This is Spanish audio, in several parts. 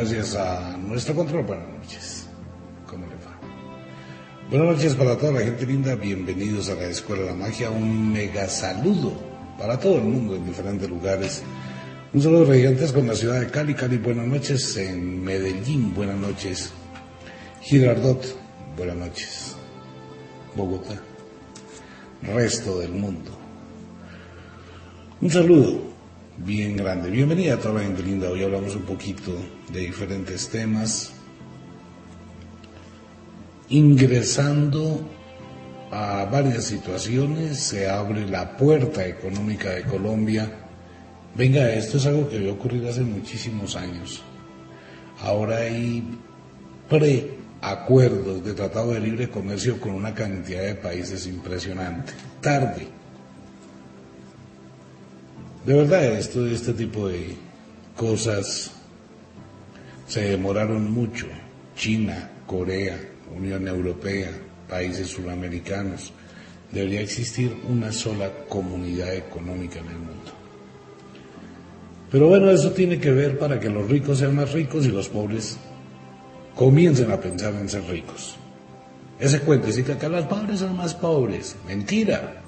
Gracias a nuestro control. Buenas noches. ¿Cómo le va? Buenas noches para toda la gente linda. Bienvenidos a la Escuela de la Magia. Un mega saludo para todo el mundo en diferentes lugares. Un saludo gigantesco en la ciudad de Cali. Cali, buenas noches. En Medellín, buenas noches. Girardot, buenas noches. Bogotá. Resto del mundo. Un saludo bien grande. Bienvenida a toda la gente linda. Hoy hablamos un poquito de diferentes temas. Ingresando a varias situaciones, se abre la puerta económica de Colombia. Venga, esto es algo que había ocurrido hace muchísimos años. Ahora hay preacuerdos de tratado de libre comercio con una cantidad de países impresionante. Tarde, de verdad, esto, este tipo de cosas se demoraron mucho. China, Corea, Unión Europea, países suramericanos. Debería existir una sola comunidad económica en el mundo. Pero bueno, eso tiene que ver para que los ricos sean más ricos y los pobres comiencen a pensar en ser ricos. Ese cuento dice que acá los pobres son más pobres. Mentira.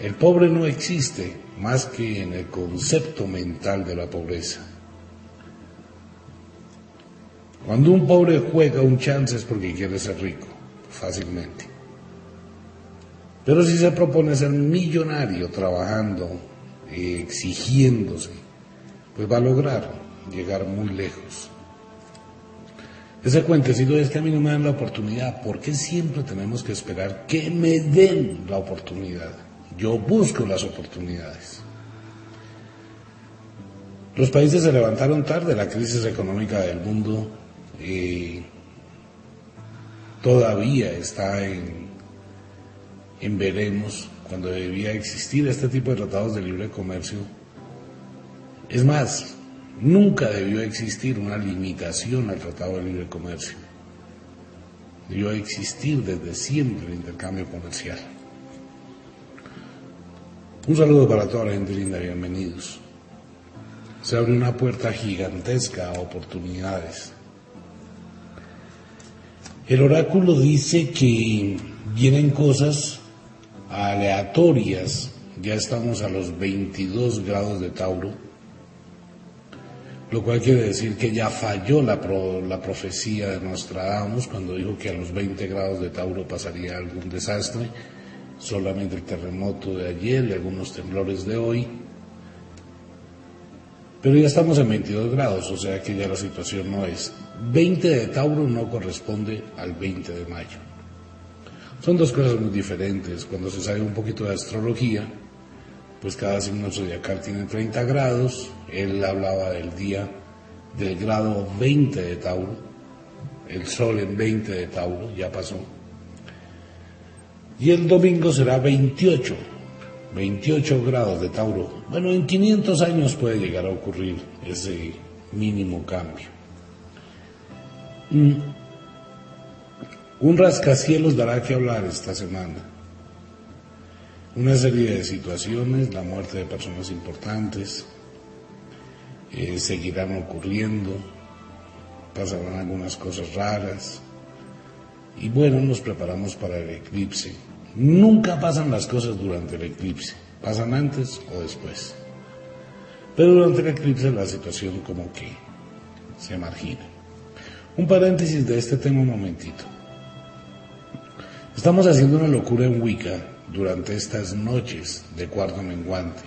El pobre no existe más que en el concepto mental de la pobreza. Cuando un pobre juega un chance es porque quiere ser rico, fácilmente. Pero si se propone ser millonario trabajando, exigiéndose, pues va a lograr llegar muy lejos. Ese cuentecito es que a mí no me dan la oportunidad. ¿Por qué siempre tenemos que esperar que me den la oportunidad? Yo busco las oportunidades. Los países se levantaron tarde, la crisis económica del mundo eh, todavía está en, en veremos cuando debía existir este tipo de tratados de libre comercio. Es más, nunca debió existir una limitación al tratado de libre comercio. Debió existir desde siempre el intercambio comercial. Un saludo para toda la gente linda, bienvenidos. Se abre una puerta gigantesca a oportunidades. El oráculo dice que vienen cosas aleatorias, ya estamos a los 22 grados de Tauro, lo cual quiere decir que ya falló la, pro, la profecía de Nostradamus cuando dijo que a los 20 grados de Tauro pasaría algún desastre solamente el terremoto de ayer y algunos temblores de hoy. Pero ya estamos en 22 grados, o sea que ya la situación no es. 20 de Tauro no corresponde al 20 de mayo. Son dos cosas muy diferentes. Cuando se sabe un poquito de astrología, pues cada signo zodiacal tiene 30 grados. Él hablaba del día del grado 20 de Tauro. El sol en 20 de Tauro, ya pasó y el domingo será 28, 28 grados de Tauro. Bueno, en 500 años puede llegar a ocurrir ese mínimo cambio. Mm. Un rascacielos dará que hablar esta semana. Una serie de situaciones, la muerte de personas importantes, eh, seguirán ocurriendo, pasarán algunas cosas raras, y bueno, nos preparamos para el eclipse. Nunca pasan las cosas durante el eclipse, pasan antes o después. Pero durante el eclipse la situación como que se margina. Un paréntesis de este tema un momentito. Estamos haciendo una locura en Wicca durante estas noches de cuarto menguante,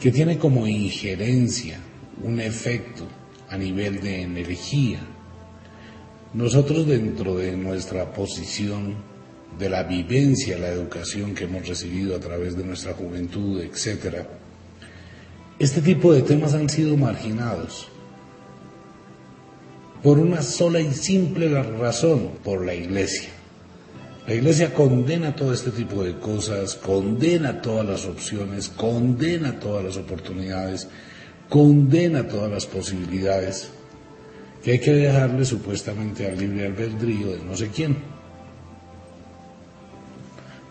que tiene como injerencia un efecto a nivel de energía nosotros dentro de nuestra posición de la vivencia, la educación que hemos recibido a través de nuestra juventud, etc., este tipo de temas han sido marginados por una sola y simple razón, por la iglesia. La iglesia condena todo este tipo de cosas, condena todas las opciones, condena todas las oportunidades, condena todas las posibilidades que hay que dejarle supuestamente al libre albedrío de no sé quién.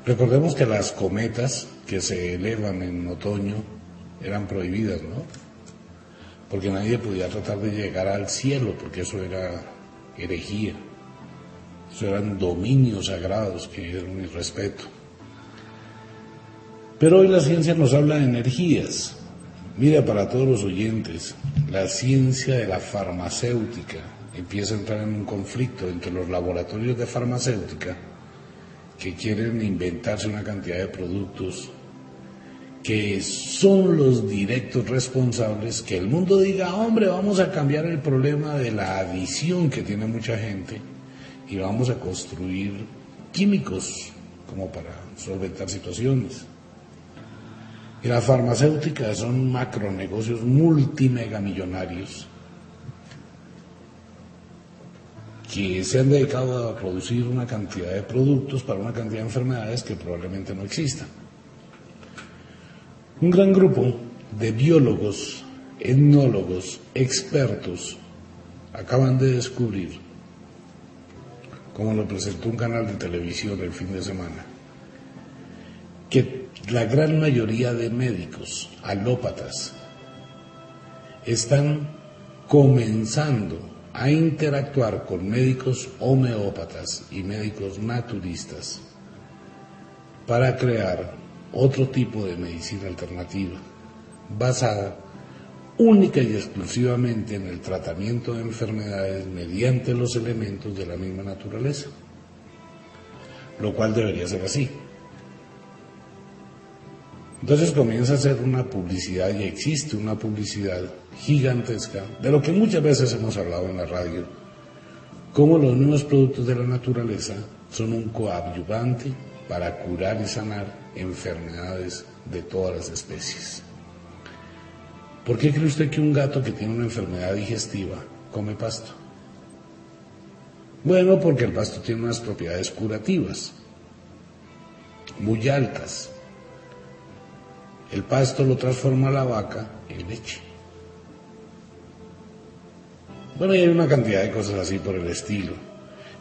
Recordemos que las cometas que se elevan en otoño eran prohibidas, ¿no? Porque nadie podía tratar de llegar al cielo, porque eso era herejía. Eso eran dominios sagrados que eran mi respeto. Pero hoy la ciencia nos habla de energías. Mira, para todos los oyentes, la ciencia de la farmacéutica empieza a entrar en un conflicto entre los laboratorios de farmacéutica que quieren inventarse una cantidad de productos que son los directos responsables, que el mundo diga, hombre, vamos a cambiar el problema de la adicción que tiene mucha gente y vamos a construir químicos como para solventar situaciones. Y las farmacéuticas son macronegocios multimegamillonarios que se han dedicado a producir una cantidad de productos para una cantidad de enfermedades que probablemente no existan. Un gran grupo de biólogos, etnólogos, expertos acaban de descubrir, como lo presentó un canal de televisión el fin de semana, que la gran mayoría de médicos alópatas están comenzando a interactuar con médicos homeópatas y médicos naturistas para crear otro tipo de medicina alternativa, basada única y exclusivamente en el tratamiento de enfermedades mediante los elementos de la misma naturaleza, lo cual debería ser así. Entonces comienza a ser una publicidad y existe una publicidad gigantesca de lo que muchas veces hemos hablado en la radio, como los nuevos productos de la naturaleza son un coadyuvante para curar y sanar enfermedades de todas las especies. ¿Por qué cree usted que un gato que tiene una enfermedad digestiva come pasto? Bueno, porque el pasto tiene unas propiedades curativas muy altas. El pasto lo transforma la vaca en leche. Bueno, hay una cantidad de cosas así por el estilo.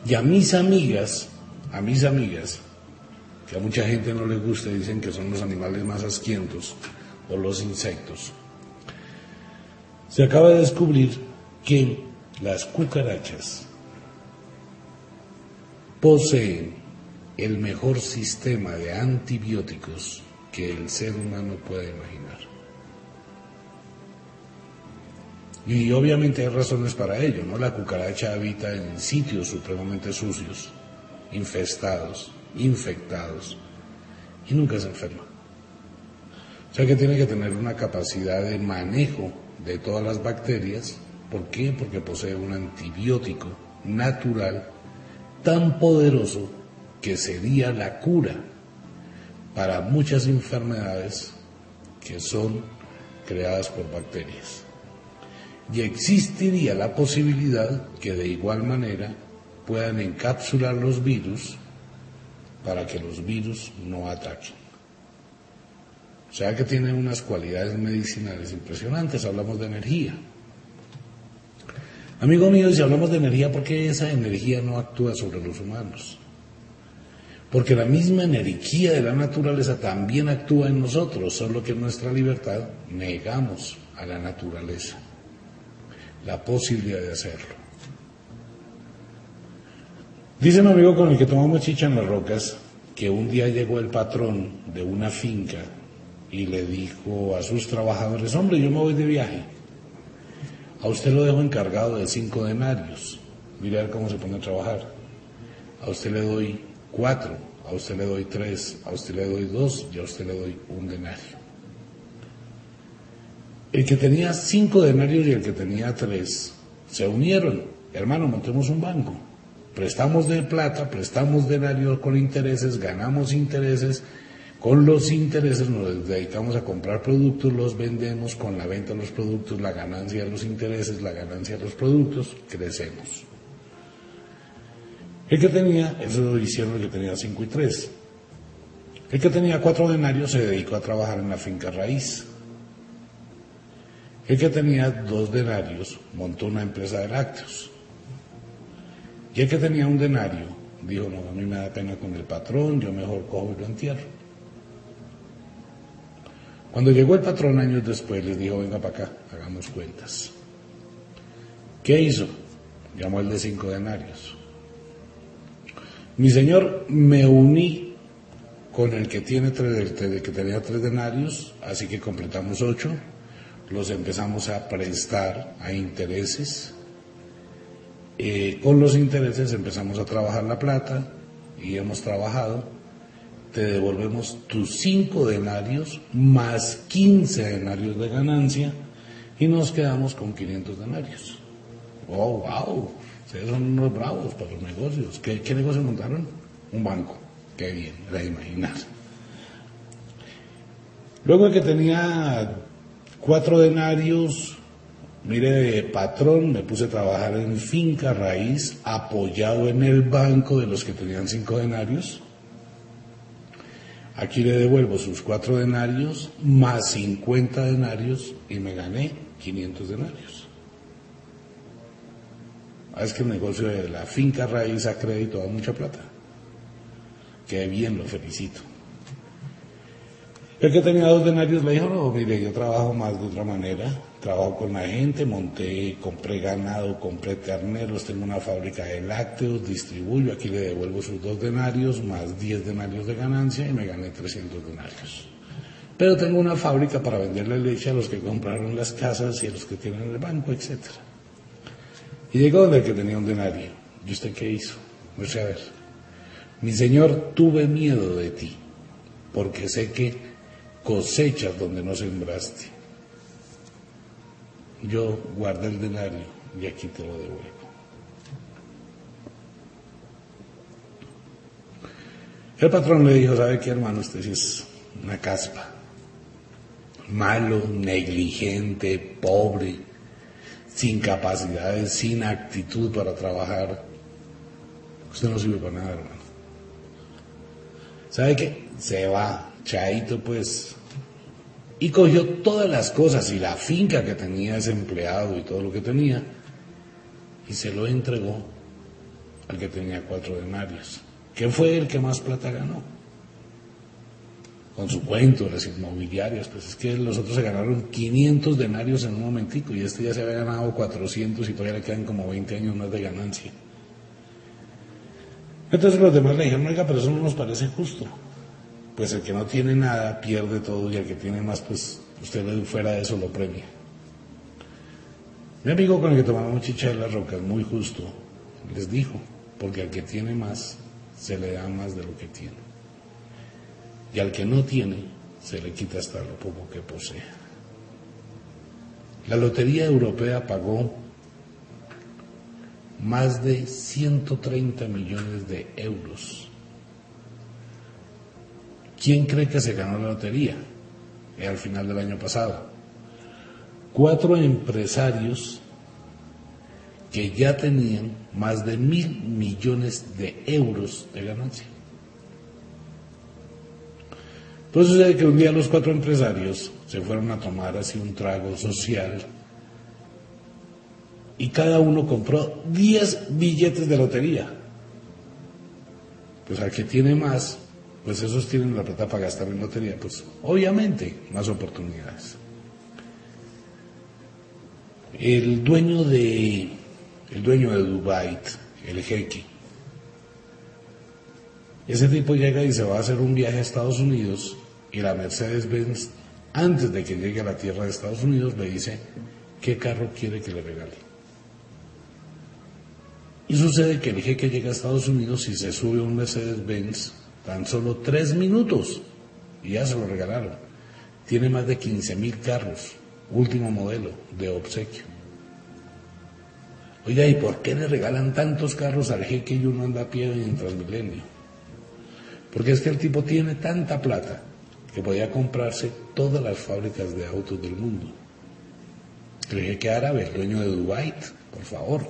Y a mis amigas, a mis amigas, que a mucha gente no les gusta dicen que son los animales más asquientos o los insectos. Se acaba de descubrir que las cucarachas poseen el mejor sistema de antibióticos que el ser humano puede imaginar. Y obviamente hay razones para ello, ¿no? La cucaracha habita en sitios supremamente sucios, infestados, infectados y nunca se enferma. O sea que tiene que tener una capacidad de manejo de todas las bacterias. ¿Por qué? Porque posee un antibiótico natural tan poderoso que sería la cura para muchas enfermedades que son creadas por bacterias. Y existiría la posibilidad que de igual manera puedan encapsular los virus para que los virus no ataquen. O sea que tiene unas cualidades medicinales impresionantes, hablamos de energía. Amigo mío, si hablamos de energía, ¿por qué esa energía no actúa sobre los humanos? Porque la misma energía de la naturaleza también actúa en nosotros, solo que en nuestra libertad negamos a la naturaleza la posibilidad de hacerlo. Dice mi amigo con el que tomamos chicha en las rocas que un día llegó el patrón de una finca y le dijo a sus trabajadores, hombre, yo me voy de viaje. A usted lo dejo encargado de cinco denarios. Mire a ver cómo se pone a trabajar. A usted le doy cuatro, a usted le doy tres, a usted le doy dos y a usted le doy un denario. El que tenía cinco denarios y el que tenía tres se unieron. Hermano, montemos un banco. prestamos de plata, prestamos denarios con intereses, ganamos intereses, con los intereses nos dedicamos a comprar productos, los vendemos, con la venta de los productos, la ganancia de los intereses, la ganancia de los productos, crecemos. El que tenía, eso lo hicieron el que tenía 5 y 3. El que tenía cuatro denarios se dedicó a trabajar en la finca raíz. El que tenía dos denarios montó una empresa de lácteos. Y el que tenía un denario dijo, no, a mí me da pena con el patrón, yo mejor cojo y lo entierro. Cuando llegó el patrón años después, les dijo, venga para acá, hagamos cuentas. ¿Qué hizo? Llamó el de cinco denarios. Mi señor, me uní con el que tiene tres, el que tenía tres denarios, así que completamos ocho, los empezamos a prestar a intereses. Eh, con los intereses empezamos a trabajar la plata y hemos trabajado. Te devolvemos tus cinco denarios más 15 denarios de ganancia y nos quedamos con 500 denarios. ¡Oh, wow! Ustedes son unos bravos para los negocios. ¿Qué, qué negocio montaron? Un banco. Qué bien, era imaginar. Luego que tenía cuatro denarios, mire, de patrón, me puse a trabajar en finca raíz, apoyado en el banco de los que tenían cinco denarios. Aquí le devuelvo sus cuatro denarios más 50 denarios y me gané 500 denarios. Ah, es que el negocio de la finca raíz a crédito da mucha plata. Qué bien, lo felicito. El que tenía dos denarios le dijo, no, mire, yo trabajo más de otra manera. Trabajo con la gente, monté, compré ganado, compré terneros, tengo una fábrica de lácteos, distribuyo, aquí le devuelvo sus dos denarios, más 10 denarios de ganancia y me gané 300 denarios. Pero tengo una fábrica para venderle leche a los que compraron las casas y a los que tienen el banco, etcétera. Y llegó donde el que tenía un denario. ¿Y usted qué hizo? Muestre a ver. Mi Señor, tuve miedo de ti, porque sé que cosechas donde no sembraste. Yo guardé el denario y aquí te lo devuelvo. El patrón le dijo, ¿sabe qué hermano? Usted es una caspa. Malo, negligente, pobre sin capacidades, sin actitud para trabajar, usted no sirve para nada, hermano. ¿Sabe qué? Se va, chaito pues. Y cogió todas las cosas y la finca que tenía ese empleado y todo lo que tenía, y se lo entregó al que tenía cuatro denarios, que fue el que más plata ganó con su cuento, las inmobiliarias, pues es que los otros se ganaron 500 denarios en un momentico y este ya se había ganado 400 y todavía le quedan como 20 años más de ganancia. Entonces los demás le dijeron, oiga, pero eso no nos parece justo. Pues el que no tiene nada pierde todo y el que tiene más, pues usted fuera de eso lo premia. Mi amigo con el que tomamos chicha de las rocas, muy justo, les dijo, porque al que tiene más, se le da más de lo que tiene y al que no tiene se le quita hasta lo poco que posee. La Lotería Europea pagó más de 130 millones de euros. ¿Quién cree que se ganó la lotería? Eh, al final del año pasado. Cuatro empresarios que ya tenían más de mil millones de euros de ganancia. Entonces sucede que un día los cuatro empresarios se fueron a tomar así un trago social y cada uno compró 10 billetes de lotería. Pues al que tiene más, pues esos tienen la plata para gastar en lotería, pues obviamente más oportunidades. El dueño de el dueño de Dubai, el jeque, ese tipo llega y se va a hacer un viaje a Estados Unidos y la Mercedes-Benz, antes de que llegue a la tierra de Estados Unidos, le dice qué carro quiere que le regale. Y sucede que el jeque llega a Estados Unidos y se sube a un Mercedes-Benz tan solo tres minutos y ya se lo regalaron. Tiene más de 15 mil carros, último modelo de obsequio. Oiga, ¿y por qué le regalan tantos carros al jeque y uno anda a pie en Transmilenio? Porque es que el tipo tiene tanta plata que podía comprarse todas las fábricas de autos del mundo. El jeque árabe, el dueño de Dubai, por favor.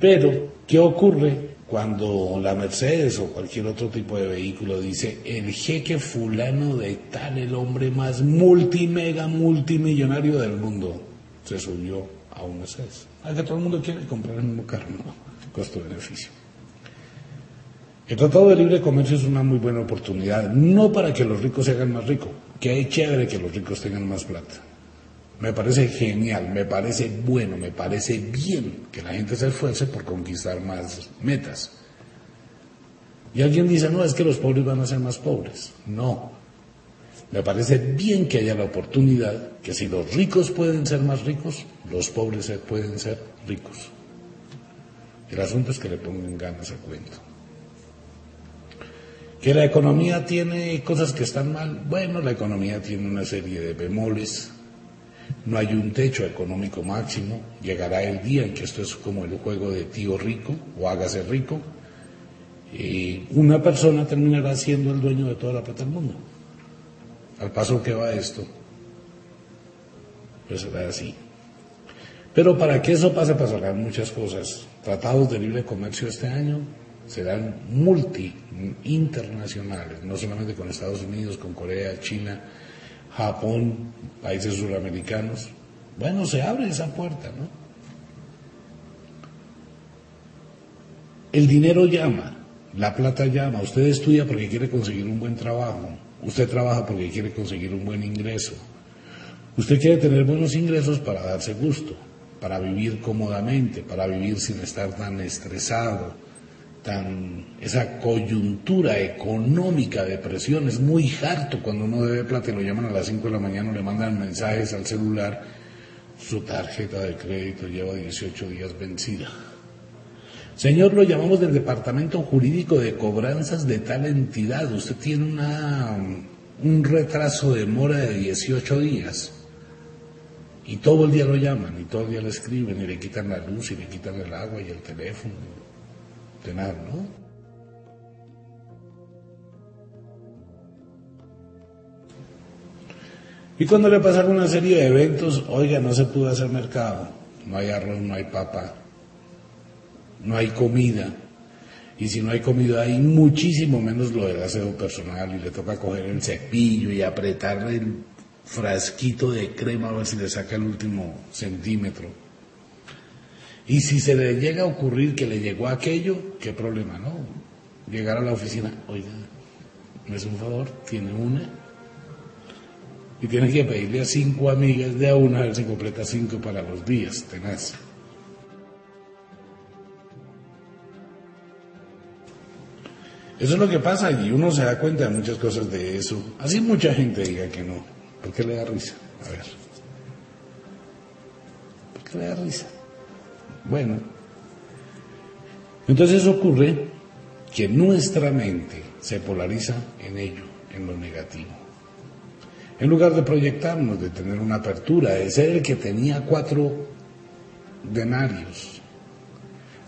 Pero, ¿qué ocurre cuando la Mercedes o cualquier otro tipo de vehículo dice el jeque fulano de tal, el hombre más multimega, multimillonario del mundo, se subió a un Mercedes. A que todo el mundo quiere comprar el mismo carro, no, costo-beneficio. El Tratado de Libre Comercio es una muy buena oportunidad, no para que los ricos se hagan más ricos, que es chévere que los ricos tengan más plata. Me parece genial, me parece bueno, me parece bien que la gente se esfuerce por conquistar más metas. Y alguien dice, no, es que los pobres van a ser más pobres. No. Me parece bien que haya la oportunidad que si los ricos pueden ser más ricos, los pobres pueden ser ricos. El asunto es que le pongan ganas al cuento. Que la economía tiene cosas que están mal. Bueno, la economía tiene una serie de bemoles. No hay un techo económico máximo. Llegará el día en que esto es como el juego de tío rico o hágase rico. Y una persona terminará siendo el dueño de toda la plata del mundo. Al paso que va esto, pues será así. Pero para que eso pase pasarán muchas cosas. Tratados de libre comercio este año serán multi internacionales, no solamente con Estados Unidos, con Corea, China, Japón, países suramericanos. Bueno, se abre esa puerta, ¿no? El dinero llama, la plata llama, usted estudia porque quiere conseguir un buen trabajo, usted trabaja porque quiere conseguir un buen ingreso, usted quiere tener buenos ingresos para darse gusto, para vivir cómodamente, para vivir sin estar tan estresado, tan esa coyuntura económica de presión es muy harto cuando uno debe plata y lo llaman a las 5 de la mañana, le mandan mensajes al celular, su tarjeta de crédito lleva 18 días vencida. Señor, lo llamamos del departamento jurídico de cobranzas de tal entidad. Usted tiene una, un retraso de mora de 18 días. Y todo el día lo llaman, y todo el día le escriben, y le quitan la luz, y le quitan el agua y el teléfono. ¿No? Y cuando le pasan una serie de eventos, oiga, no se pudo hacer mercado, no hay arroz, no hay papa, no hay comida. Y si no hay comida hay muchísimo menos lo del aseo personal y le toca coger el cepillo y apretar el frasquito de crema a ver si le saca el último centímetro. Y si se le llega a ocurrir que le llegó aquello, qué problema, ¿no? Llegar a la oficina, oiga, me es un favor, tiene una. Y tiene que pedirle a cinco amigas de a una a ver si completa cinco para los días, tenaz. Eso es lo que pasa y uno se da cuenta de muchas cosas de eso. Así mucha gente diga que no. ¿Por qué le da risa? A ver. ¿Por qué le da risa? Bueno. Entonces ocurre que nuestra mente se polariza en ello, en lo negativo. En lugar de proyectarnos, de tener una apertura, de ser el que tenía cuatro denarios.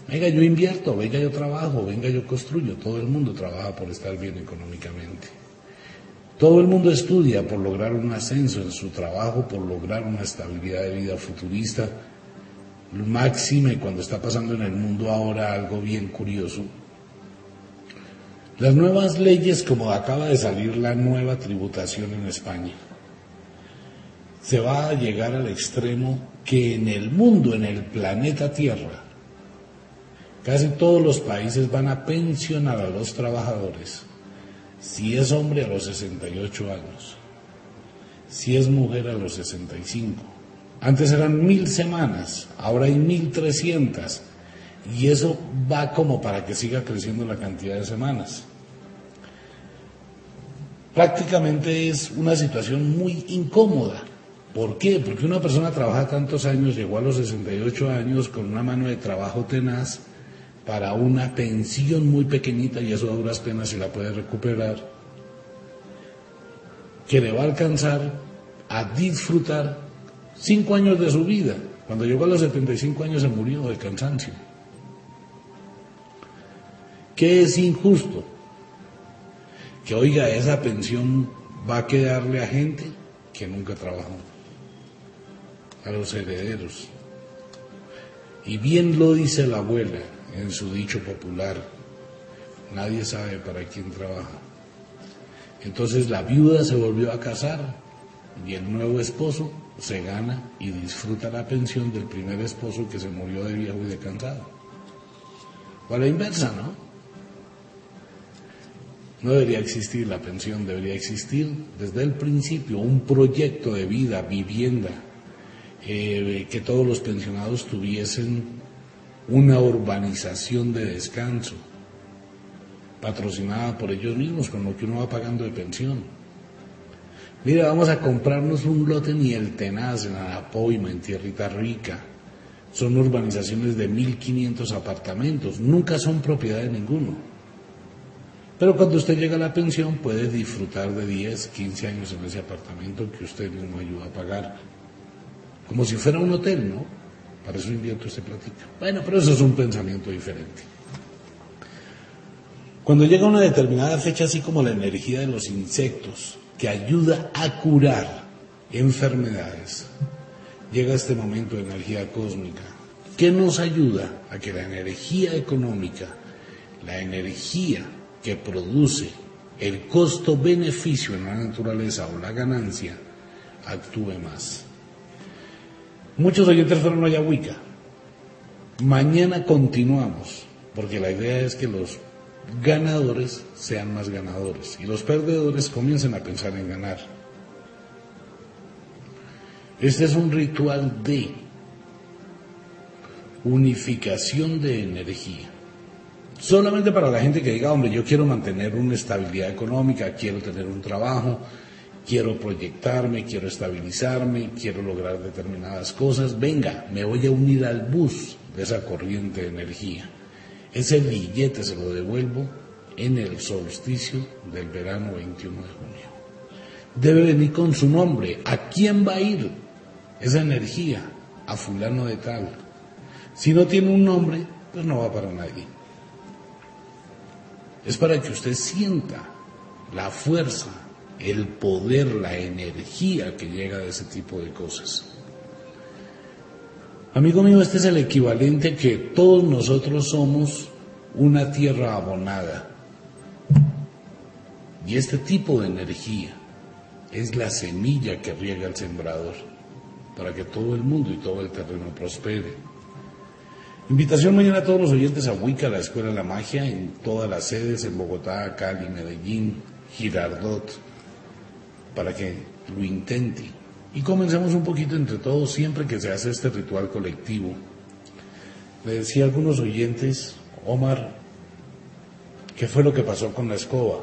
Venga, yo invierto, venga, yo trabajo, venga, yo construyo. Todo el mundo trabaja por estar bien económicamente. Todo el mundo estudia por lograr un ascenso en su trabajo, por lograr una estabilidad de vida futurista. Máxime cuando está pasando en el mundo ahora algo bien curioso. Las nuevas leyes, como acaba de salir la nueva tributación en España, se va a llegar al extremo que en el mundo, en el planeta Tierra, casi todos los países van a pensionar a los trabajadores si es hombre a los 68 años, si es mujer a los 65. Antes eran mil semanas, ahora hay mil trescientas. Y eso va como para que siga creciendo la cantidad de semanas. Prácticamente es una situación muy incómoda. ¿Por qué? Porque una persona trabaja tantos años, llegó a los 68 años con una mano de trabajo tenaz, para una pensión muy pequeñita y eso a duras penas se la puede recuperar, que le va a alcanzar a disfrutar cinco años de su vida. Cuando llegó a los 75 años se murió de cansancio. ¿Qué es injusto? Que oiga, esa pensión va a quedarle a gente que nunca trabajó, a los herederos. Y bien lo dice la abuela en su dicho popular, nadie sabe para quién trabaja. Entonces la viuda se volvió a casar y el nuevo esposo se gana y disfruta la pensión del primer esposo que se murió de viejo y de cansado. O a la inversa, ¿no? No debería existir la pensión, debería existir desde el principio un proyecto de vida, vivienda, eh, que todos los pensionados tuviesen una urbanización de descanso, patrocinada por ellos mismos, con lo que uno va pagando de pensión. Mira, vamos a comprarnos un lote en el Tenaz, en Arapoima, en Tierrita Rica. Son urbanizaciones de 1.500 apartamentos, nunca son propiedad de ninguno. Pero cuando usted llega a la pensión puede disfrutar de 10, 15 años en ese apartamento que usted mismo ayuda a pagar. Como si fuera un hotel, ¿no? Para eso invierto este platito. Bueno, pero eso es un pensamiento diferente. Cuando llega una determinada fecha, así como la energía de los insectos, que ayuda a curar enfermedades, llega este momento de energía cósmica, que nos ayuda a que la energía económica, la energía que produce el costo-beneficio en la naturaleza o la ganancia actúe más. Muchos oyentes fueron a Yahuica. Mañana continuamos, porque la idea es que los ganadores sean más ganadores y los perdedores comiencen a pensar en ganar. Este es un ritual de unificación de energía. Solamente para la gente que diga, hombre, yo quiero mantener una estabilidad económica, quiero tener un trabajo, quiero proyectarme, quiero estabilizarme, quiero lograr determinadas cosas, venga, me voy a unir al bus de esa corriente de energía. Ese billete se lo devuelvo en el solsticio del verano 21 de junio. Debe venir con su nombre. ¿A quién va a ir esa energía? A fulano de tal. Si no tiene un nombre, pues no va para nadie es para que usted sienta la fuerza, el poder, la energía que llega de ese tipo de cosas. Amigo mío, este es el equivalente que todos nosotros somos una tierra abonada. Y este tipo de energía es la semilla que riega el sembrador para que todo el mundo y todo el terreno prospere. Invitación mañana a todos los oyentes a Wicca, la Escuela de la Magia, en todas las sedes, en Bogotá, Cali, Medellín, Girardot, para que lo intente. Y comencemos un poquito entre todos siempre que se hace este ritual colectivo. Le decía a algunos oyentes, Omar, ¿qué fue lo que pasó con la escoba?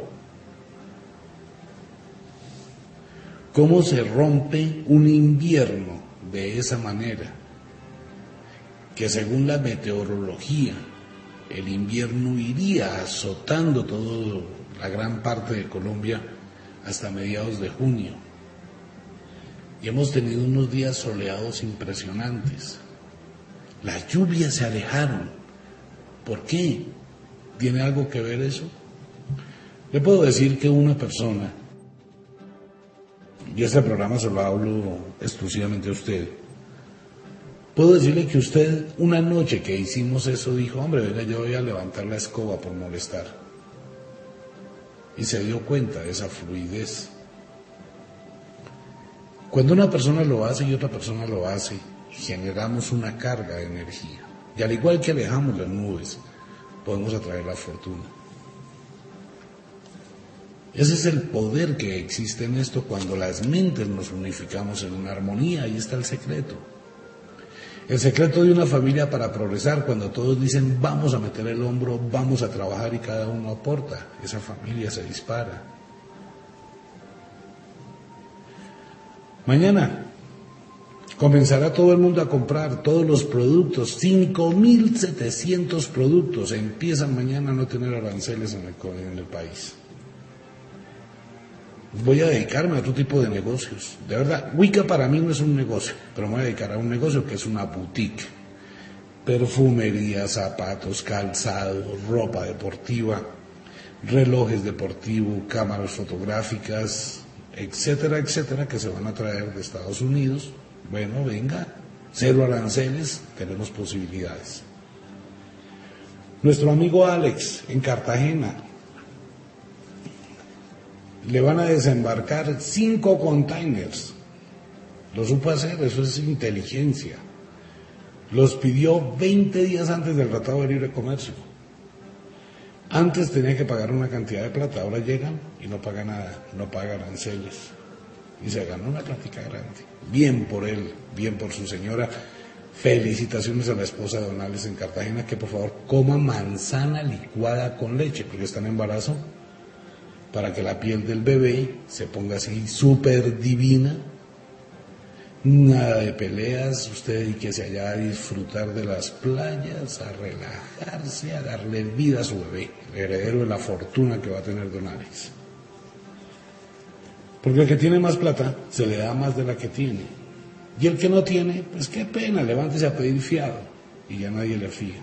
¿Cómo se rompe un invierno de esa manera? que según la meteorología el invierno iría azotando toda la gran parte de Colombia hasta mediados de junio. Y hemos tenido unos días soleados impresionantes. Las lluvias se alejaron. ¿Por qué? ¿Tiene algo que ver eso? Le puedo decir que una persona, y este programa se lo hablo exclusivamente a usted, Puedo decirle que usted una noche que hicimos eso dijo, hombre, venga, yo voy a levantar la escoba por molestar. Y se dio cuenta de esa fluidez. Cuando una persona lo hace y otra persona lo hace, generamos una carga de energía. Y al igual que alejamos las nubes, podemos atraer la fortuna. Ese es el poder que existe en esto cuando las mentes nos unificamos en una armonía, ahí está el secreto. El secreto de una familia para progresar, cuando todos dicen vamos a meter el hombro, vamos a trabajar y cada uno aporta, esa familia se dispara. Mañana comenzará todo el mundo a comprar todos los productos, 5.700 productos, empiezan mañana a no tener aranceles en el, en el país. voy a dedicarme a otro tipo de negocios. De verdad, Wicca para mí no es un negocio, pero me voy a dedicar a un negocio que es una boutique. Perfumería, zapatos, calzado, ropa deportiva, relojes deportivos, cámaras fotográficas, etcétera, etcétera, que se van a traer de Estados Unidos. Bueno, venga, cero aranceles, tenemos posibilidades. Nuestro amigo Alex en Cartagena le van a desembarcar cinco containers. Lo supo hacer, eso es inteligencia. Los pidió 20 días antes del Tratado de Libre Comercio. Antes tenía que pagar una cantidad de plata, ahora llegan y no paga nada, no paga aranceles. Y se ganó una plática grande. Bien por él, bien por su señora. Felicitaciones a la esposa de Don Alex en Cartagena que por favor coma manzana licuada con leche porque está en embarazo para que la piel del bebé se ponga así súper divina. Nada de peleas, usted y que se allá a disfrutar de las playas, a relajarse, a darle vida a su bebé, heredero de la fortuna que va a tener Don Alex. Porque el que tiene más plata se le da más de la que tiene. Y el que no tiene, pues qué pena, levántese a pedir fiado y ya nadie le fía.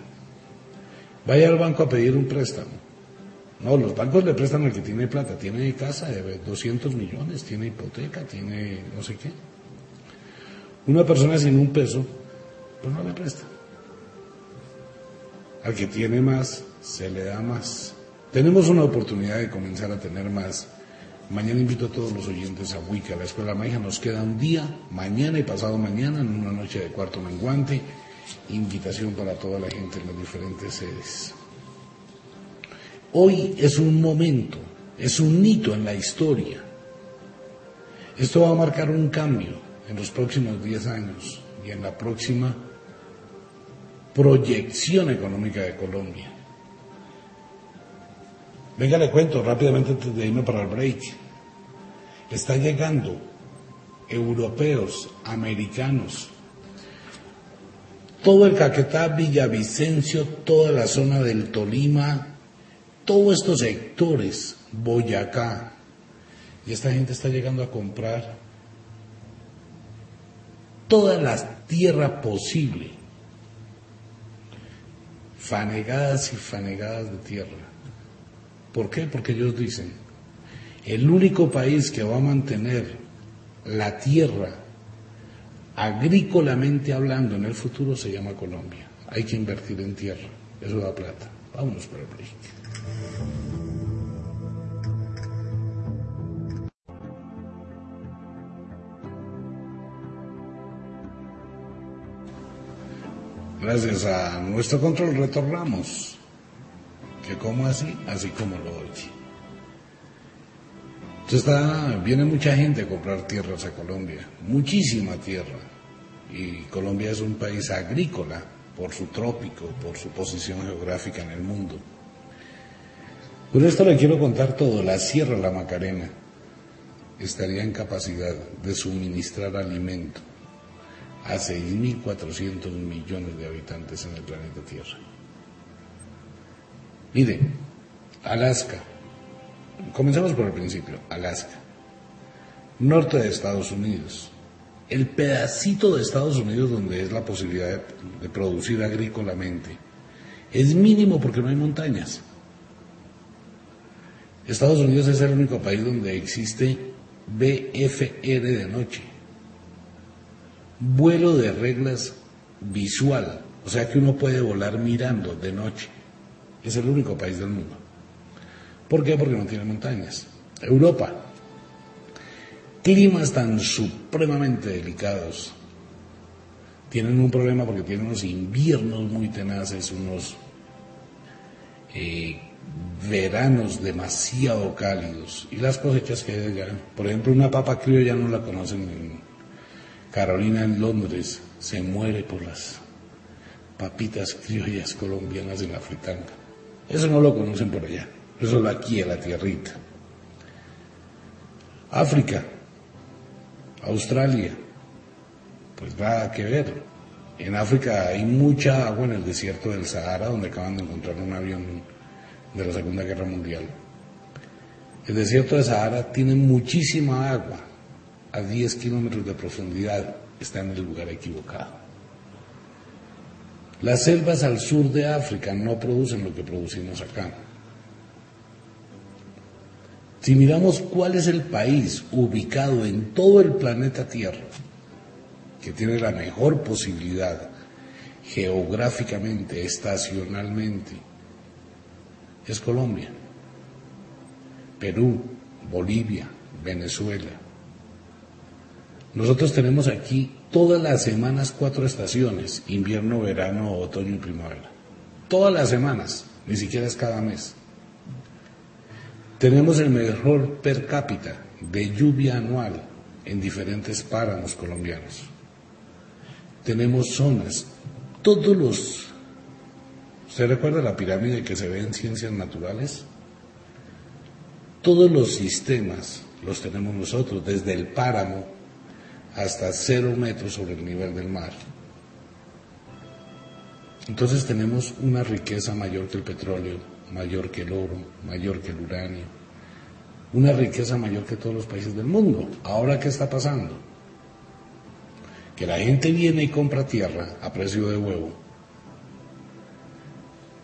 Vaya al banco a pedir un préstamo. No, los bancos le prestan al que tiene plata, tiene casa de 200 millones, tiene hipoteca, tiene no sé qué. Una persona sin un peso, pues no le presta. Al que tiene más, se le da más. Tenemos una oportunidad de comenzar a tener más Mañana invito a todos los oyentes a Wicca, la Escuela Magia. Nos queda un día, mañana y pasado mañana, en una noche de cuarto menguante. Invitación para toda la gente en las diferentes sedes. Hoy es un momento, es un hito en la historia. Esto va a marcar un cambio en los próximos 10 años y en la próxima proyección económica de Colombia. Venga, le cuento rápidamente antes de irme para el break. Está llegando europeos, americanos, todo el Caquetá, Villavicencio, toda la zona del Tolima, todos estos sectores, Boyacá, y esta gente está llegando a comprar toda la tierra posible, fanegadas y fanegadas de tierra. ¿Por qué? Porque ellos dicen, el único país que va a mantener la tierra agrícolamente hablando en el futuro se llama Colombia. Hay que invertir en tierra, eso da plata. Vámonos para el break. Gracias a nuestro control retornamos que como así, así como lo oye. Entonces está, viene mucha gente a comprar tierras a Colombia, muchísima tierra. Y Colombia es un país agrícola por su trópico, por su posición geográfica en el mundo. Por esto le quiero contar todo. La Sierra La Macarena estaría en capacidad de suministrar alimento a 6.400 millones de habitantes en el planeta Tierra. Mire, Alaska, comencemos por el principio, Alaska, norte de Estados Unidos, el pedacito de Estados Unidos donde es la posibilidad de, producir agrícolamente, es mínimo porque no hay montañas. Estados Unidos es el único país donde existe BFR de noche, vuelo de reglas visual, o sea que uno puede volar mirando de noche. Es el único país del mundo. ¿Por qué? Porque no tiene montañas. Europa. Climas tan supremamente delicados. Tienen un problema porque tienen unos inviernos muy tenaces, unos eh, veranos demasiado cálidos y las cosechas que hay Por ejemplo, una papa criolla no la conocen en Carolina, en Londres, se muere por las papitas criollas colombianas en la fritanga. Eso no lo conocen por allá. Eso lo aquí en la tierrita. África, Australia, pues nada que ver. En África hay mucha agua en el desierto del Sahara, donde acaban de encontrar un avión de la Segunda Guerra Mundial. El desierto de Sahara tiene muchísima agua a 10 kilómetros de profundidad, está en el lugar equivocado. Las selvas al sur de África no producen lo que producimos acá. Si miramos cuál es el país ubicado en todo el planeta Tierra que tiene la mejor posibilidad geográficamente, estacionalmente, es Colombia, Perú, Bolivia, Venezuela. Nosotros tenemos aquí todas las semanas cuatro estaciones, invierno, verano, otoño y primavera. Todas las semanas, ni siquiera es cada mes. Tenemos el mejor per cápita de lluvia anual en diferentes páramos colombianos. Tenemos zonas, todos los... ¿Se recuerda la pirámide que se ve en ciencias naturales? Todos los sistemas los tenemos nosotros, desde el páramo hasta cero metros sobre el nivel del mar. Entonces tenemos una riqueza mayor que el petróleo, mayor que el oro, mayor que el uranio, una riqueza mayor que todos los países del mundo. Ahora, ¿qué está pasando? Que la gente viene y compra tierra a precio de huevo.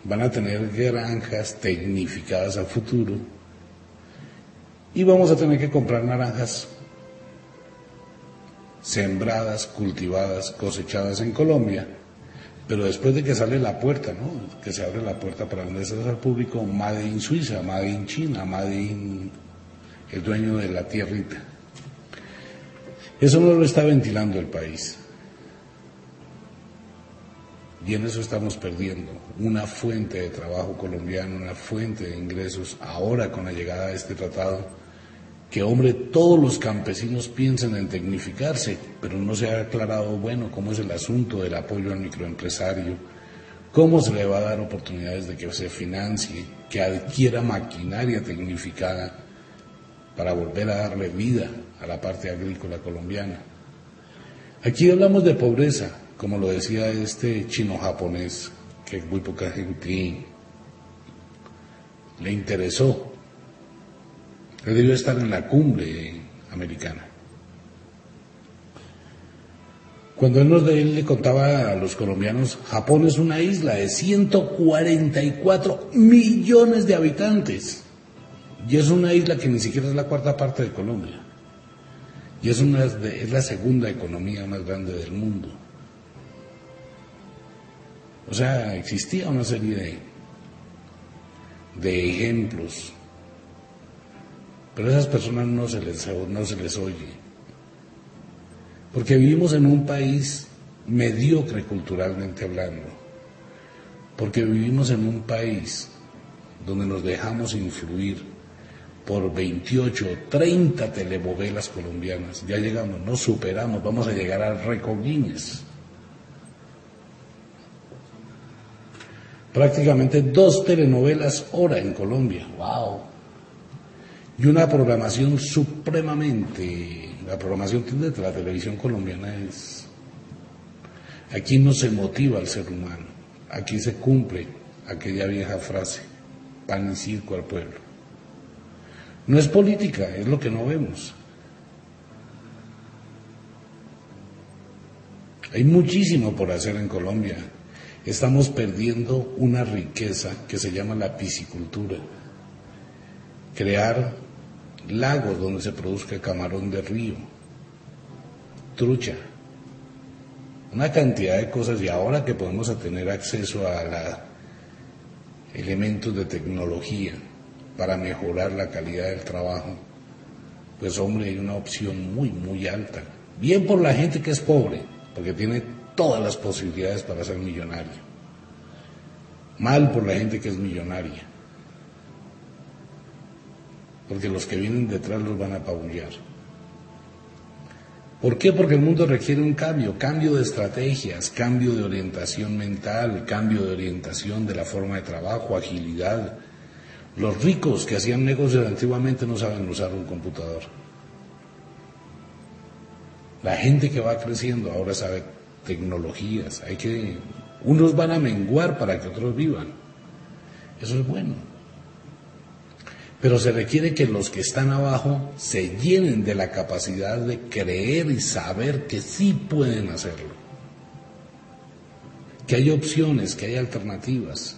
Van a tener granjas tecnificadas a futuro. Y vamos a tener que comprar naranjas sembradas, cultivadas, cosechadas en Colombia, pero después de que sale la puerta, ¿no? que se abre la puerta para venderse al público, Made in Suiza, Made in China, Made in el dueño de la tierrita. Eso no lo está ventilando el país. Y en eso estamos perdiendo una fuente de trabajo colombiano, una fuente de ingresos ahora con la llegada de este tratado que, hombre, todos los campesinos piensen en tecnificarse, pero no se ha aclarado, bueno, cómo es el asunto del apoyo al microempresario, cómo se le va a dar oportunidades de que se financie, que adquiera maquinaria tecnificada para volver a darle vida a la parte agrícola colombiana. Aquí hablamos de pobreza, como lo decía este chino japonés, que muy poca gente le interesó él debió estar en la cumbre americana. Cuando él, nos, él le contaba a los colombianos, Japón es una isla de 144 millones de habitantes. Y es una isla que ni siquiera es la cuarta parte de Colombia. Y es, una, es la segunda economía más grande del mundo. O sea, existía una serie de, de ejemplos pero a esas personas no se les, no se les oye. Porque vivimos en un país mediocre culturalmente hablando. Porque vivimos en un país donde nos dejamos influir por 28 o 30 telenovelas colombianas. Ya llegamos, no superamos, vamos a llegar a Recoguiñez. Prácticamente dos telenovelas hora en Colombia. ¡Wow! Y una programación supremamente, la programación de la televisión colombiana es, aquí no se motiva al ser humano, aquí se cumple aquella vieja frase, pan y circo al pueblo. No es política, es lo que no vemos. Hay muchísimo por hacer en Colombia. Estamos perdiendo una riqueza que se llama la piscicultura. Crear lagos donde se produzca camarón de río, trucha, una cantidad de cosas y ahora que podemos tener acceso a la, elementos de tecnología para mejorar la calidad del trabajo, pues hombre, hay una opción muy, muy alta. Bien por la gente que es pobre, porque tiene todas las posibilidades para ser millonario. Mal por la gente que es millonaria porque los que vienen detrás los van a apabullar. ¿Por qué? Porque el mundo requiere un cambio, cambio de estrategias, cambio de orientación mental, cambio de orientación de la forma de trabajo, agilidad. Los ricos que hacían negocios antiguamente no saben usar un computador. La gente que va creciendo ahora sabe tecnologías, hay que unos van a menguar para que otros vivan. Eso es bueno. Pero se requiere que los que están abajo se llenen de la capacidad de creer y saber que sí pueden hacerlo. Que hay opciones, que hay alternativas.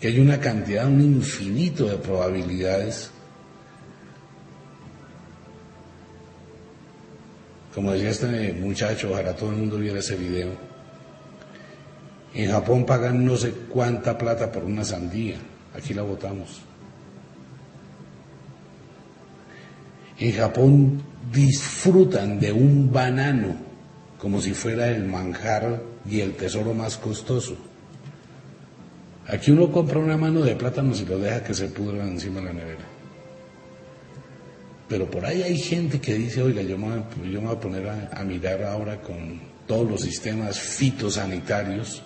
Que hay una cantidad, un infinito de probabilidades Como decía este muchacho, ojalá todo el mundo viera ese video. En Japón pagan no sé cuánta plata por una sandía. Aquí la votamos. En Japón disfrutan de un banano como si fuera el manjar y el tesoro más costoso. Aquí uno compra una mano de plátano y lo deja que se pudra encima de la nevera. Pero por ahí hay gente que dice, oiga, yo me, voy a poner a, mirar ahora con todos los sistemas fitosanitarios,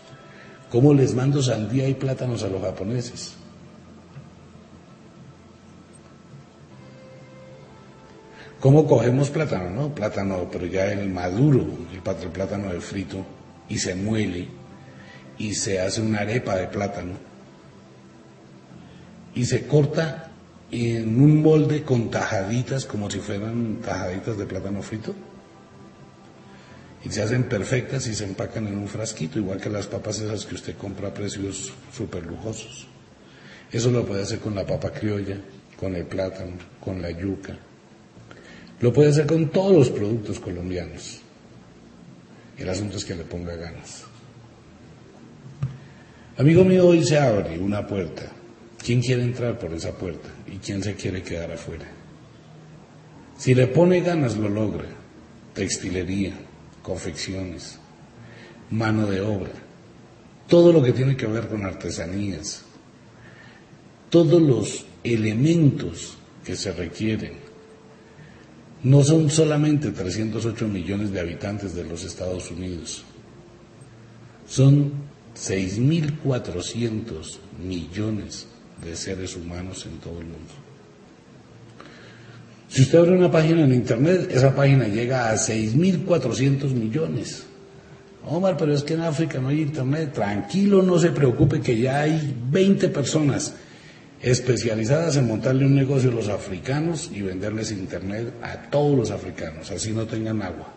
cómo les mando sandía y plátanos a los japoneses. ¿Cómo cogemos plátano? No, plátano, pero ya el maduro, el plátano de frito, y se muele, y se hace una arepa de plátano, y se corta en un molde con tajaditas como si fueran tajaditas de plátano frito. Y se hacen perfectas y se empacan en un frasquito, igual que las papas esas que usted compra a precios súper lujosos. Eso lo puede hacer con la papa criolla, con el plátano, con la yuca. Lo puede hacer con todos los productos colombianos. El asunto es que le ponga ganas. Amigo mío, hoy se abre una puerta ¿Quién quiere entrar por esa puerta y quién se quiere quedar afuera? Si le pone ganas lo logra. Textilería, confecciones, mano de obra, todo lo que tiene que ver con artesanías, todos los elementos que se requieren. No son solamente 308 millones de habitantes de los Estados Unidos, son 6.400 millones de seres humanos en todo el mundo. Si usted abre una página en Internet, esa página llega a 6.400 millones. Omar, pero es que en África no hay Internet. Tranquilo, no se preocupe que ya hay 20 personas especializadas en montarle un negocio a los africanos y venderles Internet a todos los africanos, así no tengan agua.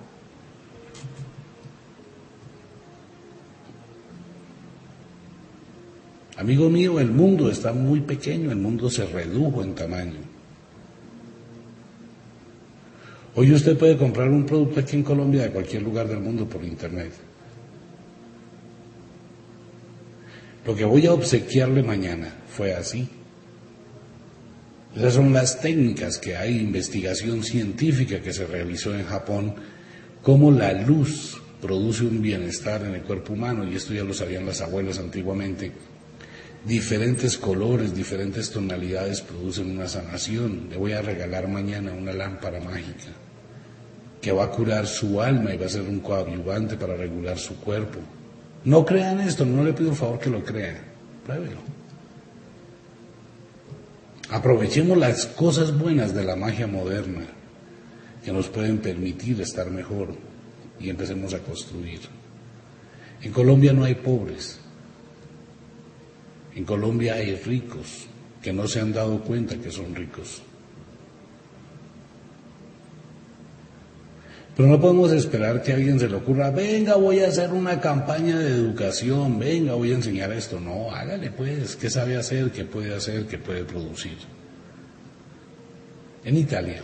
Amigo mío, el mundo está muy pequeño, el mundo se redujo en tamaño. Hoy usted puede comprar un producto aquí en Colombia de cualquier lugar del mundo por internet. Lo que voy a obsequiarle mañana fue así. Esas son las técnicas que hay, investigación científica que se realizó en Japón, cómo la luz produce un bienestar en el cuerpo humano, y esto ya lo sabían las abuelas antiguamente, diferentes colores, diferentes tonalidades producen una sanación. Le voy a regalar mañana una lámpara mágica que va a curar su alma y va a ser un coadyuvante para regular su cuerpo. No crean esto, no le pido el favor que lo crean. Pruébelo. Aprovechemos las cosas buenas de la magia moderna que nos pueden permitir estar mejor y empecemos a construir. En Colombia no hay pobres, en Colombia hay ricos que no se han dado cuenta que son ricos. Pero no podemos esperar que a alguien se le ocurra, venga, voy a hacer una campaña de educación, venga, voy a enseñar esto. No, hágale pues, ¿qué sabe hacer? ¿Qué puede hacer? ¿Qué puede producir? En Italia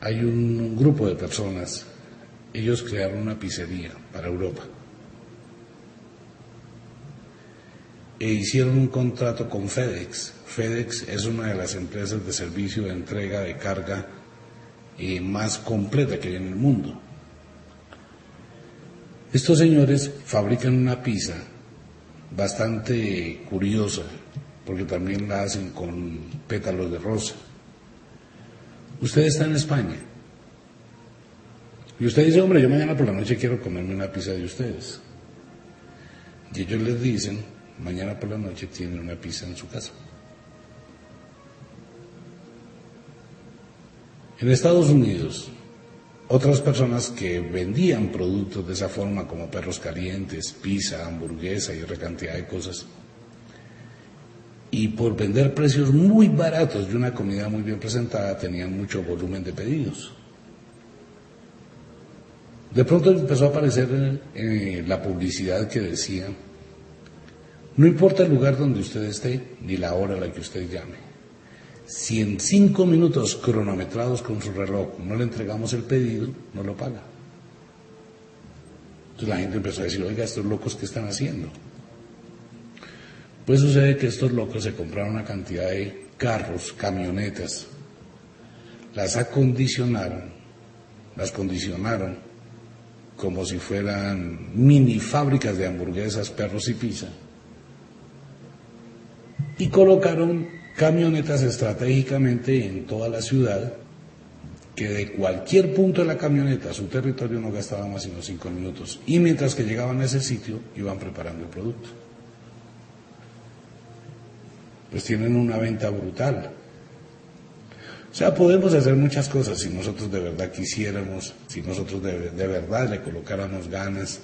hay un grupo de personas, ellos crearon una pizzería para Europa. E hicieron un contrato con FedEx. FedEx es una de las empresas de servicio de entrega de carga eh, más completa que hay en el mundo. Estos señores fabrican una pizza bastante curiosa, porque también la hacen con pétalos de rosa. Usted está en España. Y usted dice, hombre, yo mañana por la noche quiero comerme una pizza de ustedes. Y ellos les dicen, mañana por la noche tiene una pizza en su casa. En Estados Unidos, otras personas que vendían productos de esa forma, como perros calientes, pizza, hamburguesa y otra cantidad de cosas. Y por vender precios muy baratos de una comida muy bien presentada, tenían mucho volumen de pedidos. De pronto empezó a aparecer eh, la publicidad que decía, no importa el lugar donde usted esté, ni la hora a la que usted llame. Si en cinco minutos cronometrados con su reloj no le entregamos el pedido, no lo paga. Entonces la gente empezó a decir, oiga, estos locos, ¿qué están haciendo? Pues sucede que estos locos se compraron una cantidad de carros, camionetas, las acondicionaron, las condicionaron como si fueran mini fábricas de hamburguesas, perros y pizza, y colocaron camionetas estratégicamente en toda la ciudad, que de cualquier punto de la camioneta su territorio no gastaba más sino cinco minutos. Y mientras que llegaban a ese sitio, iban preparando el producto. Pues tienen una venta brutal. O sea, podemos hacer muchas cosas si nosotros de verdad quisiéramos, si nosotros de, de verdad le colocáramos ganas.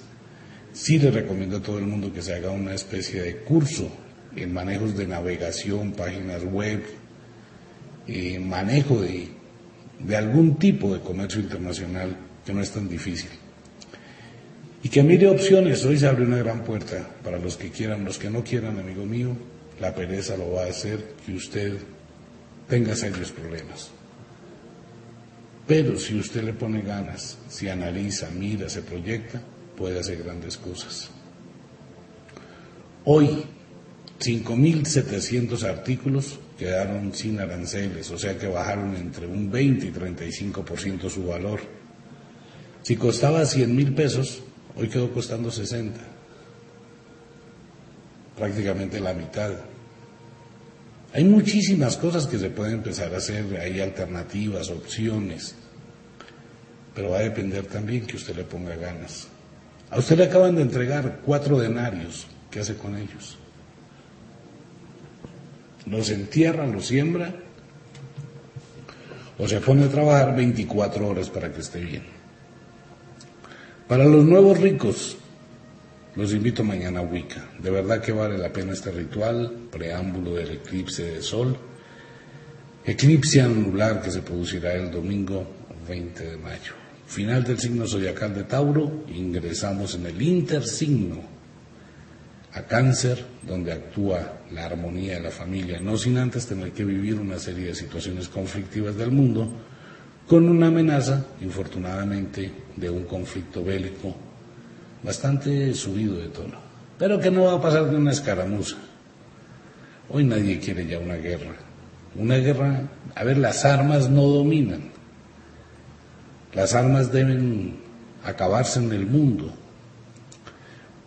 Sí le recomiendo a todo el mundo que se haga una especie de curso en manejos de navegación, páginas web, en manejo de, de algún tipo de comercio internacional que no es tan difícil. Y que mire opciones, hoy se abre una gran puerta para los que quieran, los que no quieran, amigo mío, la pereza lo va a hacer que usted tenga serios problemas. Pero si usted le pone ganas, si analiza, mira, se proyecta, puede hacer grandes cosas. Hoy 5.700 artículos quedaron sin aranceles, o sea que bajaron entre un 20 y 35% su valor. Si costaba 100 mil pesos, hoy quedó costando 60, prácticamente la mitad. Hay muchísimas cosas que se pueden empezar a hacer, hay alternativas, opciones, pero va a depender también que usted le ponga ganas. A usted le acaban de entregar cuatro denarios, ¿qué hace con ellos? Los entierra, los siembra, o se pone a trabajar 24 horas para que esté bien. Para los nuevos ricos, los invito mañana a Wicca. De verdad que vale la pena este ritual, preámbulo del eclipse de sol, eclipse anular que se producirá el domingo 20 de mayo. Final del signo zodiacal de Tauro, ingresamos en el intersigno a cáncer, donde actúa la armonía de la familia, no sin antes tener que vivir una serie de situaciones conflictivas del mundo, con una amenaza, infortunadamente, de un conflicto bélico bastante subido de tono, pero que no va a pasar de una escaramuza. Hoy nadie quiere ya una guerra. Una guerra, a ver, las armas no dominan. Las armas deben acabarse en el mundo,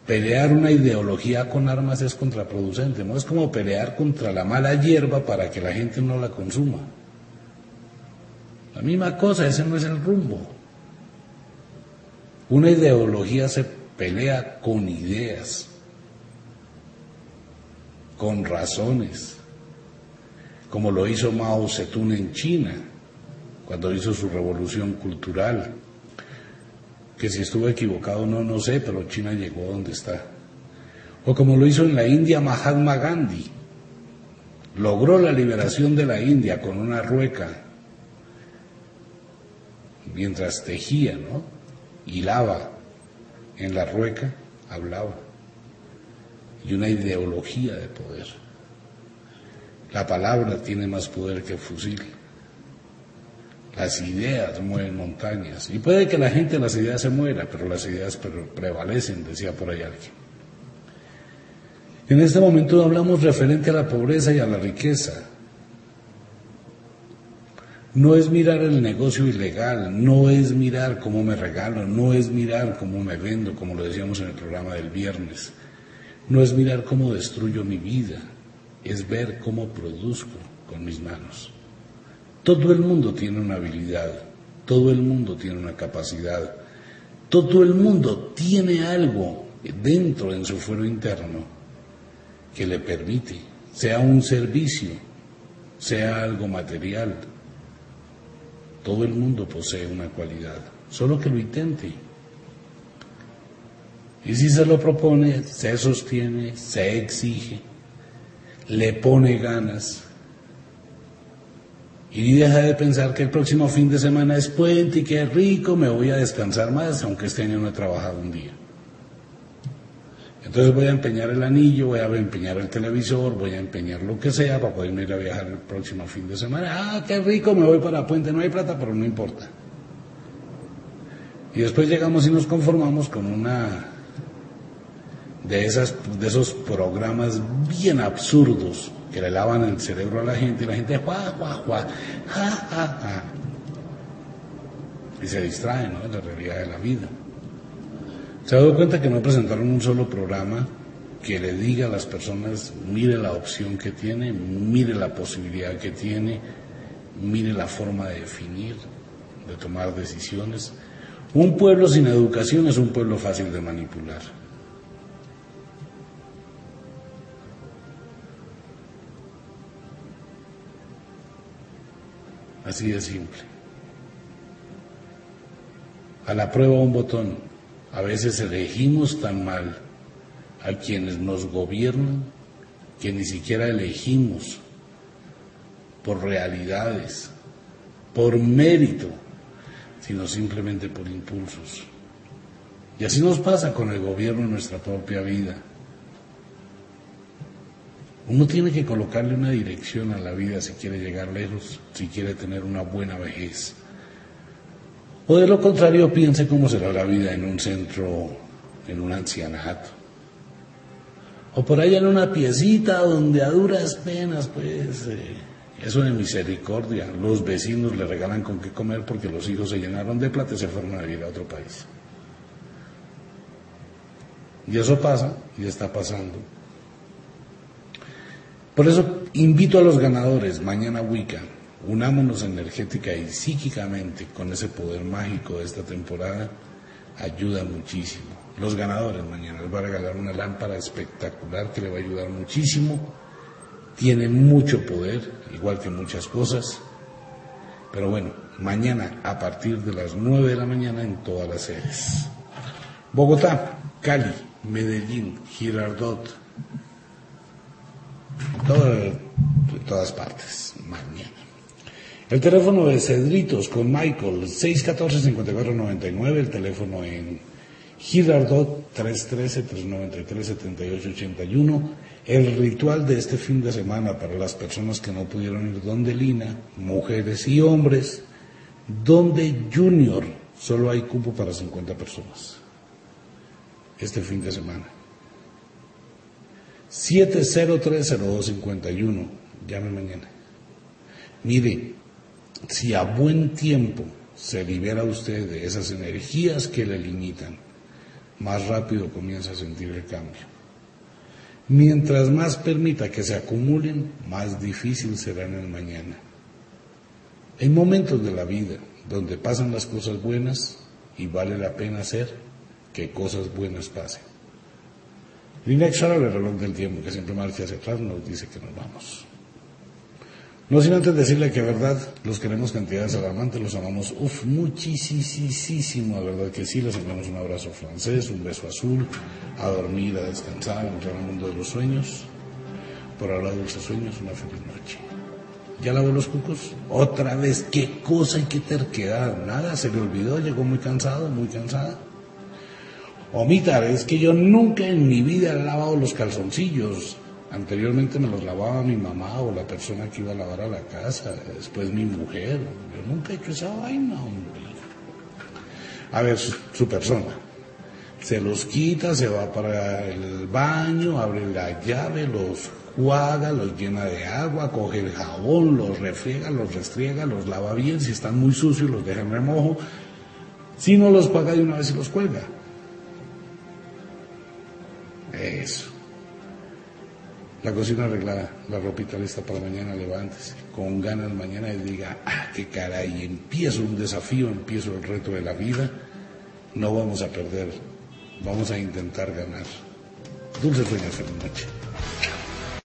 pelear una ideología con armas es contraproducente, no es como pelear contra la mala hierba para que la gente no la consuma. La misma cosa, ese no es el rumbo. Una ideología se pelea con ideas, con razones, como lo hizo Mao Zedong en China, cuando hizo su revolución cultural que si estuvo equivocado no, no sé, pero China llegó donde está. O como lo hizo en la India Mahatma Gandhi, logró la liberación de la India con una rueca, mientras tejía, ¿no? Hilaba en la rueca, hablaba. Y una ideología de poder. La palabra tiene más poder que el fusil. Las ideas mueven montañas. Y puede que la gente las ideas se muera, pero las ideas prevalecen, decía por ahí alguien. En este momento hablamos referente a la pobreza y a la riqueza. No es mirar el negocio ilegal, no es mirar cómo me regalo, no es mirar cómo me vendo, como lo decíamos en el programa del viernes. No es mirar cómo destruyo mi vida, es ver cómo produzco con mis manos. Todo el mundo tiene una habilidad, todo el mundo tiene una capacidad, todo el mundo tiene algo dentro en su fuero interno que le permite, sea un servicio, sea algo material. Todo el mundo posee una cualidad. solo que lo intente. Y si se lo propone, se sostiene, se exige, le pone ganas. Y deja de pensar que el próximo fin de semana es puente y que es rico, me voy a descansar más, aunque este año no he trabajado un día. Entonces voy a empeñar el anillo, voy a empeñar el televisor, voy a empeñar lo que sea para poderme ir a viajar el próximo fin de semana. Ah, qué rico, me voy para Puente, no hay plata, pero no importa. Y después llegamos y nos conformamos con una de, esas, de esos programas bien absurdos que le lavan el cerebro a la gente y la gente, juá, ja, ja, ja. Y se distrae, ¿no? De la realidad de la vida. ¿Se ha dado cuenta que no presentaron un solo programa que le diga a las personas, mire la opción que tiene, mire la posibilidad que tiene, mire la forma de definir, de tomar decisiones? Un pueblo sin educación es un pueblo fácil de manipular. Así de simple. A la prueba un botón. A veces elegimos tan mal a quienes nos gobiernan que ni siquiera elegimos por realidades, por mérito, sino simplemente por impulsos. Y así nos pasa con el gobierno en nuestra propia vida. Uno tiene que colocarle una dirección a la vida si quiere llegar lejos, si quiere tener una buena vejez. O de lo contrario, piense cómo será la vida en un centro, en un ancianato. O por allá en una piecita donde a duras penas, pues, eh, eso de misericordia, los vecinos le regalan con qué comer porque los hijos se llenaron de plata y se fueron a vivir a otro país. Y eso pasa, y está pasando. Por eso invito a los ganadores, mañana Wicca, unámonos energética y psíquicamente con ese poder mágico de esta temporada, ayuda muchísimo. Los ganadores mañana les va a regalar una lámpara espectacular que le va a ayudar muchísimo. Tiene mucho poder, igual que muchas cosas. Pero bueno, mañana a partir de las 9 de la mañana en todas las sedes. Bogotá, Cali, Medellín, Girardot, todo, todas partes, mañana. El teléfono de Cedritos con Michael, 614-5499, el teléfono en Girardot, 313-393-7881. El ritual de este fin de semana para las personas que no pudieron ir donde Lina, mujeres y hombres, donde Junior, solo hay cupo para 50 personas. Este fin de semana. 7030251. Llame mañana. Mire, si a buen tiempo se libera usted de esas energías que le limitan, más rápido comienza a sentir el cambio. Mientras más permita que se acumulen, más difícil será en el mañana. Hay momentos de la vida donde pasan las cosas buenas y vale la pena hacer que cosas buenas pasen. El inexorable reloj del tiempo que siempre marcha hacia atrás nos dice que nos vamos. No sin antes decirle que, verdad, los queremos cantidades alarmantes, los amamos, uff, muchísimo, verdad que sí, les enviamos un abrazo francés, un beso azul, a dormir, a descansar, a entrar al mundo de los sueños. Por ahora, dulces sueños, una feliz noche. ¿Ya lavó los cucos? Otra vez, qué cosa y qué terquedad. Nada, se le olvidó, llegó muy cansado, muy cansada. Omitar, es que yo nunca en mi vida he lavado los calzoncillos. Anteriormente me los lavaba mi mamá o la persona que iba a lavar a la casa, después mi mujer. Yo nunca he hecho esa vaina, hombre. A ver, su, persona. Se los quita, se va para el baño, abre la llave, los juega, los llena de agua, coge el jabón, los refriega, los restriega, los lava bien. Si están muy sucios, los deja en remojo. Si no los paga de una vez y los cuelga. Eso. La cocina arreglada, la ropita lista para mañana, levántese. Con ganas mañana y diga, ah, qué caray, empiezo un desafío, empiezo el reto de la vida. No vamos a perder, vamos a intentar ganar. Dulce sueños, feliz noche.